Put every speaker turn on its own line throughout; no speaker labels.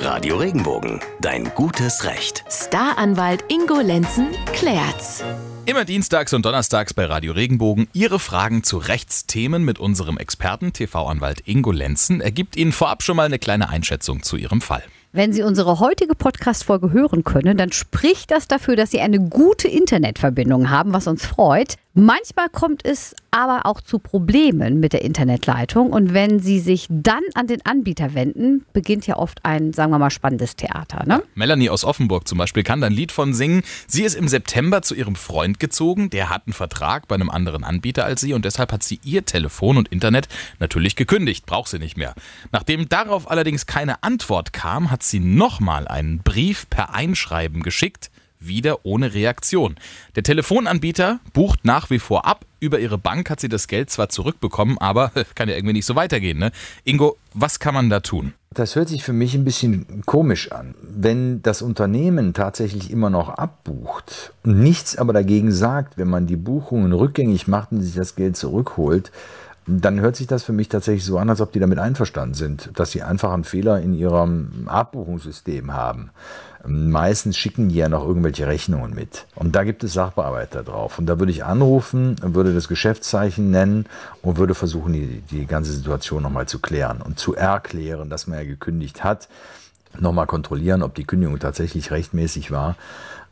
Radio Regenbogen, dein gutes Recht.
Staranwalt Ingo Lenzen klärt's.
Immer dienstags und donnerstags bei Radio Regenbogen Ihre Fragen zu Rechtsthemen mit unserem Experten, TV-Anwalt Ingo Lenzen. Er gibt Ihnen vorab schon mal eine kleine Einschätzung zu Ihrem Fall.
Wenn Sie unsere heutige Podcast-Folge hören können, dann spricht das dafür, dass Sie eine gute Internetverbindung haben, was uns freut. Manchmal kommt es aber auch zu Problemen mit der Internetleitung und wenn Sie sich dann an den Anbieter wenden, beginnt ja oft ein, sagen wir mal, spannendes Theater. Ne?
Melanie aus Offenburg zum Beispiel kann da ein Lied von singen. Sie ist im September zu ihrem Freund gezogen, der hat einen Vertrag bei einem anderen Anbieter als sie und deshalb hat sie ihr Telefon und Internet natürlich gekündigt, braucht sie nicht mehr. Nachdem darauf allerdings keine Antwort kam, hat sie nochmal einen Brief per Einschreiben geschickt wieder ohne Reaktion. Der Telefonanbieter bucht nach wie vor ab. Über ihre Bank hat sie das Geld zwar zurückbekommen, aber kann ja irgendwie nicht so weitergehen. Ne? Ingo, was kann man da tun?
Das hört sich für mich ein bisschen komisch an. Wenn das Unternehmen tatsächlich immer noch abbucht und nichts aber dagegen sagt, wenn man die Buchungen rückgängig macht und sich das Geld zurückholt, dann hört sich das für mich tatsächlich so an, als ob die damit einverstanden sind, dass sie einfach einen Fehler in ihrem Abbuchungssystem haben. Meistens schicken die ja noch irgendwelche Rechnungen mit. Und da gibt es Sachbearbeiter drauf. Und da würde ich anrufen, würde das Geschäftszeichen nennen und würde versuchen, die, die ganze Situation nochmal zu klären und zu erklären, dass man ja gekündigt hat nochmal kontrollieren, ob die Kündigung tatsächlich rechtmäßig war,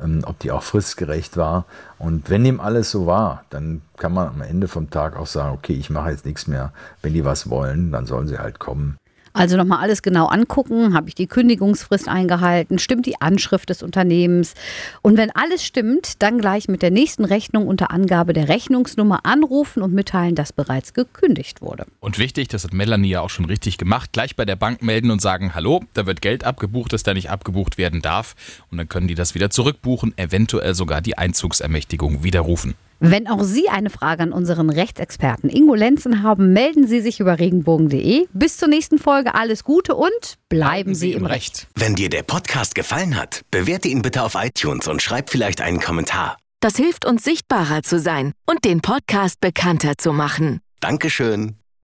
ähm, ob die auch fristgerecht war. Und wenn dem alles so war, dann kann man am Ende vom Tag auch sagen, okay, ich mache jetzt nichts mehr. Wenn die was wollen, dann sollen sie halt kommen.
Also nochmal alles genau angucken. Habe ich die Kündigungsfrist eingehalten? Stimmt die Anschrift des Unternehmens? Und wenn alles stimmt, dann gleich mit der nächsten Rechnung unter Angabe der Rechnungsnummer anrufen und mitteilen, dass bereits gekündigt wurde.
Und wichtig, das hat Melanie ja auch schon richtig gemacht, gleich bei der Bank melden und sagen, hallo, da wird Geld abgebucht, das da nicht abgebucht werden darf. Und dann können die das wieder zurückbuchen, eventuell sogar die Einzugsermächtigung widerrufen.
Wenn auch Sie eine Frage an unseren Rechtsexperten Ingo Lenzen haben, melden Sie sich über regenbogen.de. Bis zur nächsten Folge alles Gute und bleiben, bleiben Sie, im Recht.
Wenn dir der Podcast gefallen hat, bewerte ihn bitte auf iTunes und schreib vielleicht einen Kommentar.
Das hilft uns sichtbarer zu sein und den Podcast bekannter zu machen.
Dankeschön.